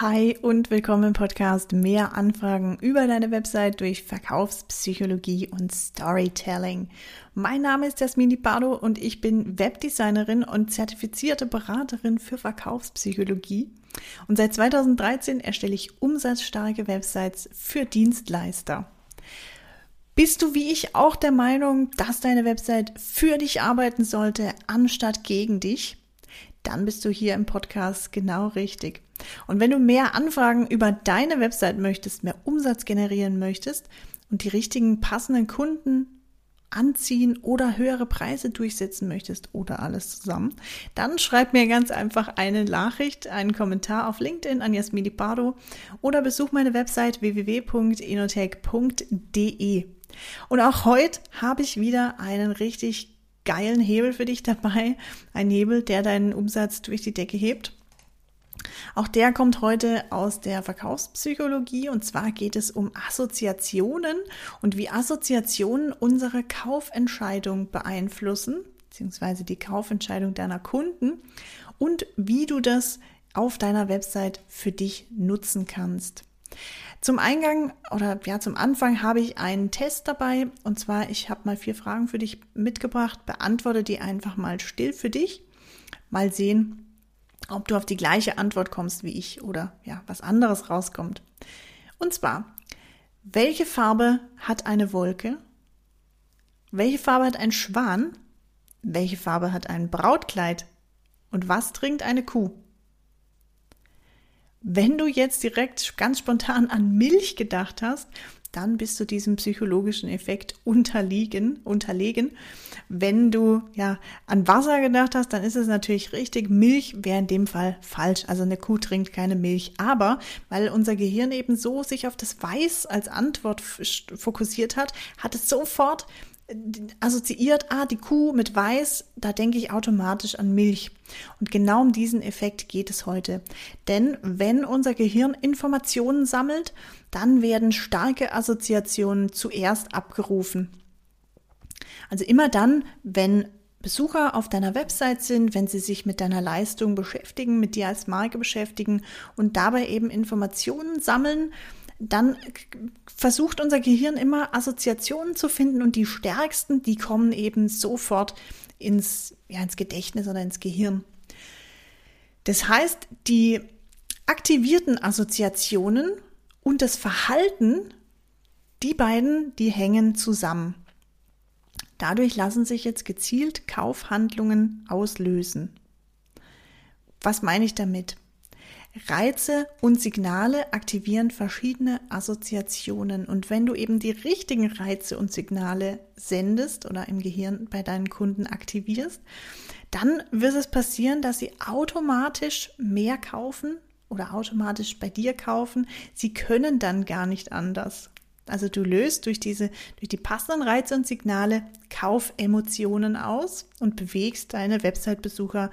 Hi und willkommen im Podcast Mehr Anfragen über deine Website durch Verkaufspsychologie und Storytelling. Mein Name ist Jasmini Pardo und ich bin Webdesignerin und zertifizierte Beraterin für Verkaufspsychologie. Und seit 2013 erstelle ich umsatzstarke Websites für Dienstleister. Bist du wie ich auch der Meinung, dass deine Website für dich arbeiten sollte, anstatt gegen dich? Dann bist du hier im Podcast genau richtig. Und wenn du mehr Anfragen über deine Website möchtest, mehr Umsatz generieren möchtest und die richtigen passenden Kunden anziehen oder höhere Preise durchsetzen möchtest oder alles zusammen, dann schreib mir ganz einfach eine Nachricht, einen Kommentar auf LinkedIn an Jasmini Pardo oder besuch meine Website www.inotech.de. Und auch heute habe ich wieder einen richtig geilen Hebel für dich dabei, ein Hebel, der deinen Umsatz durch die Decke hebt. Auch der kommt heute aus der Verkaufspsychologie und zwar geht es um Assoziationen und wie Assoziationen unsere Kaufentscheidung beeinflussen, beziehungsweise die Kaufentscheidung deiner Kunden und wie du das auf deiner Website für dich nutzen kannst. Zum Eingang oder ja, zum Anfang habe ich einen Test dabei und zwar, ich habe mal vier Fragen für dich mitgebracht. Beantworte die einfach mal still für dich. Mal sehen, ob du auf die gleiche Antwort kommst wie ich oder ja, was anderes rauskommt. Und zwar, welche Farbe hat eine Wolke? Welche Farbe hat ein Schwan? Welche Farbe hat ein Brautkleid? Und was trinkt eine Kuh? Wenn du jetzt direkt ganz spontan an Milch gedacht hast, dann bist du diesem psychologischen Effekt unterliegen, unterlegen. Wenn du ja an Wasser gedacht hast, dann ist es natürlich richtig. Milch wäre in dem Fall falsch. Also eine Kuh trinkt keine Milch. Aber weil unser Gehirn eben so sich auf das Weiß als Antwort fokussiert hat, hat es sofort assoziiert, ah, die Kuh mit Weiß, da denke ich automatisch an Milch. Und genau um diesen Effekt geht es heute. Denn wenn unser Gehirn Informationen sammelt, dann werden starke Assoziationen zuerst abgerufen. Also immer dann, wenn Besucher auf deiner Website sind, wenn sie sich mit deiner Leistung beschäftigen, mit dir als Marke beschäftigen und dabei eben Informationen sammeln, dann versucht unser Gehirn immer Assoziationen zu finden und die stärksten, die kommen eben sofort ins, ja, ins Gedächtnis oder ins Gehirn. Das heißt, die aktivierten Assoziationen und das Verhalten, die beiden, die hängen zusammen. Dadurch lassen sich jetzt gezielt Kaufhandlungen auslösen. Was meine ich damit? Reize und Signale aktivieren verschiedene Assoziationen. Und wenn du eben die richtigen Reize und Signale sendest oder im Gehirn bei deinen Kunden aktivierst, dann wird es passieren, dass sie automatisch mehr kaufen oder automatisch bei dir kaufen. Sie können dann gar nicht anders. Also du löst durch diese, durch die passenden Reize und Signale Kaufemotionen aus und bewegst deine Website-Besucher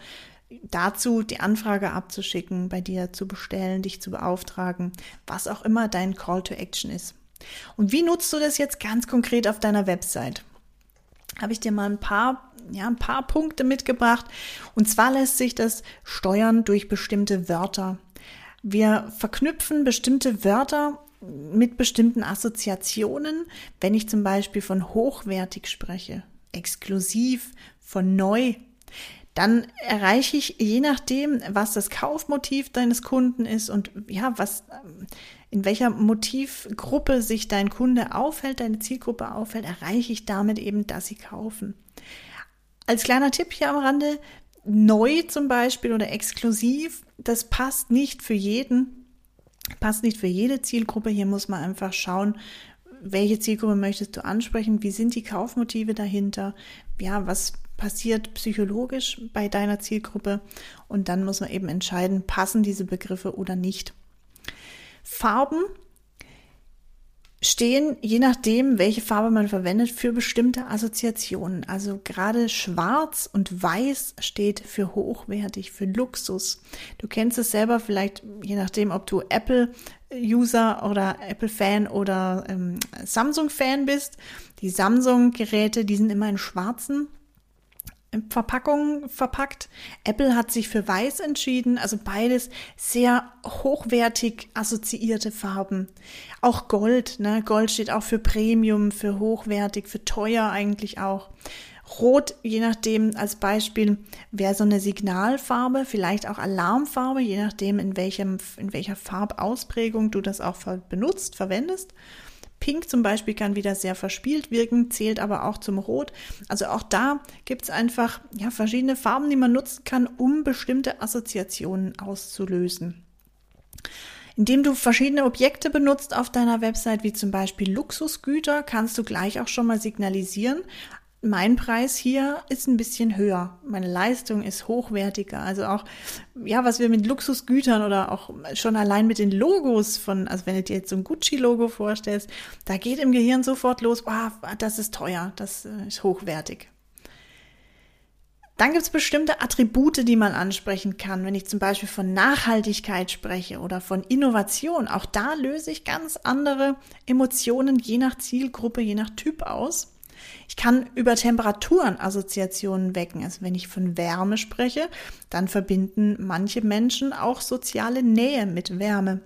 dazu, die Anfrage abzuschicken, bei dir zu bestellen, dich zu beauftragen, was auch immer dein Call to Action ist. Und wie nutzt du das jetzt ganz konkret auf deiner Website? Habe ich dir mal ein paar, ja, ein paar Punkte mitgebracht. Und zwar lässt sich das steuern durch bestimmte Wörter. Wir verknüpfen bestimmte Wörter mit bestimmten Assoziationen, wenn ich zum Beispiel von hochwertig spreche, exklusiv, von neu, dann erreiche ich je nachdem, was das Kaufmotiv deines Kunden ist und ja, was, in welcher Motivgruppe sich dein Kunde aufhält, deine Zielgruppe aufhält, erreiche ich damit eben, dass sie kaufen. Als kleiner Tipp hier am Rande, neu zum Beispiel oder exklusiv, das passt nicht für jeden, passt nicht für jede Zielgruppe. Hier muss man einfach schauen, welche Zielgruppe möchtest du ansprechen, wie sind die Kaufmotive dahinter, ja, was passiert psychologisch bei deiner Zielgruppe und dann muss man eben entscheiden, passen diese Begriffe oder nicht. Farben stehen, je nachdem, welche Farbe man verwendet, für bestimmte Assoziationen. Also gerade schwarz und weiß steht für hochwertig, für Luxus. Du kennst es selber vielleicht, je nachdem, ob du Apple-User oder Apple-Fan oder ähm, Samsung-Fan bist. Die Samsung-Geräte, die sind immer in schwarzen Verpackung verpackt. Apple hat sich für weiß entschieden, also beides sehr hochwertig assoziierte Farben. Auch Gold, ne? Gold steht auch für Premium, für hochwertig, für teuer eigentlich auch. Rot, je nachdem als Beispiel, wäre so eine Signalfarbe, vielleicht auch Alarmfarbe, je nachdem in welchem, in welcher Farbausprägung du das auch benutzt, verwendest. Pink zum Beispiel kann wieder sehr verspielt wirken, zählt aber auch zum Rot. Also auch da gibt es einfach ja, verschiedene Farben, die man nutzen kann, um bestimmte Assoziationen auszulösen. Indem du verschiedene Objekte benutzt auf deiner Website, wie zum Beispiel Luxusgüter, kannst du gleich auch schon mal signalisieren, mein Preis hier ist ein bisschen höher. Meine Leistung ist hochwertiger. Also auch, ja, was wir mit Luxusgütern oder auch schon allein mit den Logos von, also wenn du dir jetzt so ein Gucci-Logo vorstellst, da geht im Gehirn sofort los, oh, das ist teuer, das äh, ist hochwertig. Dann gibt es bestimmte Attribute, die man ansprechen kann. Wenn ich zum Beispiel von Nachhaltigkeit spreche oder von Innovation, auch da löse ich ganz andere Emotionen je nach Zielgruppe, je nach Typ aus. Ich kann über Temperaturen Assoziationen wecken. Also wenn ich von Wärme spreche, dann verbinden manche Menschen auch soziale Nähe mit Wärme.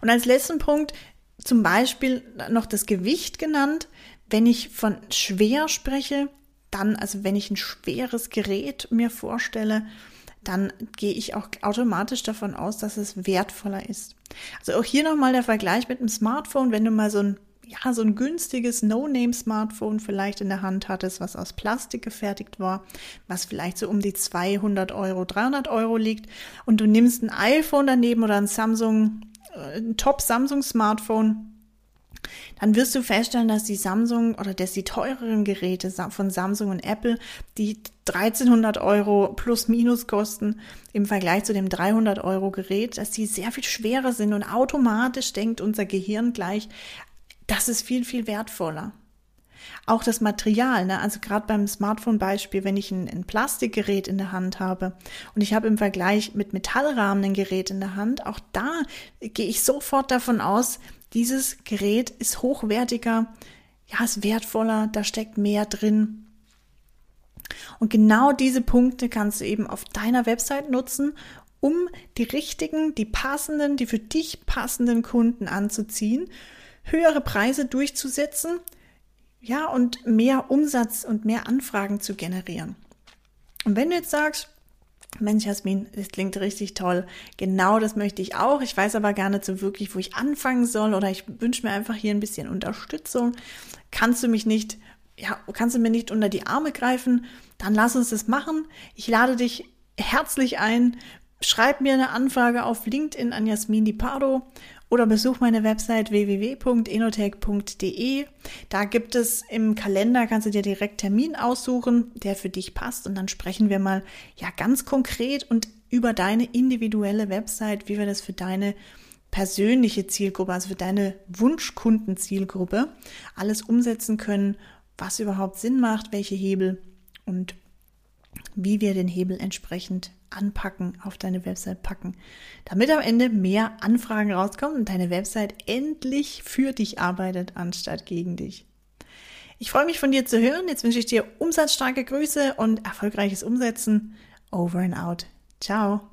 Und als letzten Punkt zum Beispiel noch das Gewicht genannt. Wenn ich von schwer spreche, dann, also wenn ich ein schweres Gerät mir vorstelle, dann gehe ich auch automatisch davon aus, dass es wertvoller ist. Also auch hier nochmal der Vergleich mit dem Smartphone. Wenn du mal so ein ja, so ein günstiges No-Name-Smartphone vielleicht in der Hand hattest, was aus Plastik gefertigt war, was vielleicht so um die 200 Euro, 300 Euro liegt und du nimmst ein iPhone daneben oder ein Samsung, äh, ein Top-Samsung-Smartphone, dann wirst du feststellen, dass die Samsung oder dass die teureren Geräte von Samsung und Apple, die 1300 Euro plus minus kosten im Vergleich zu dem 300 Euro Gerät, dass die sehr viel schwerer sind und automatisch denkt unser Gehirn gleich, das ist viel, viel wertvoller. Auch das Material, ne? also gerade beim Smartphone-Beispiel, wenn ich ein, ein, Plastikgerät in der Hand habe und ich habe im Vergleich mit Metallrahmen ein Gerät in der Hand, auch da gehe ich sofort davon aus, dieses Gerät ist hochwertiger, ja, ist wertvoller, da steckt mehr drin. Und genau diese Punkte kannst du eben auf deiner Website nutzen, um die richtigen, die passenden, die für dich passenden Kunden anzuziehen höhere Preise durchzusetzen, ja, und mehr Umsatz und mehr Anfragen zu generieren. Und wenn du jetzt sagst, Mensch, Jasmin, das klingt richtig toll. Genau das möchte ich auch. Ich weiß aber gar nicht so wirklich, wo ich anfangen soll oder ich wünsche mir einfach hier ein bisschen Unterstützung. Kannst du mich nicht, ja, kannst du mir nicht unter die Arme greifen? Dann lass uns das machen. Ich lade dich herzlich ein. Schreib mir eine Anfrage auf LinkedIn an Jasmin Di Pardo oder besuch meine Website www.enotech.de. Da gibt es im Kalender, kannst du dir direkt Termin aussuchen, der für dich passt und dann sprechen wir mal ja ganz konkret und über deine individuelle Website, wie wir das für deine persönliche Zielgruppe, also für deine Wunschkundenzielgruppe alles umsetzen können, was überhaupt Sinn macht, welche Hebel und wie wir den Hebel entsprechend anpacken, auf deine Website packen, damit am Ende mehr Anfragen rauskommen und deine Website endlich für dich arbeitet, anstatt gegen dich. Ich freue mich von dir zu hören. Jetzt wünsche ich dir umsatzstarke Grüße und erfolgreiches Umsetzen. Over and out. Ciao.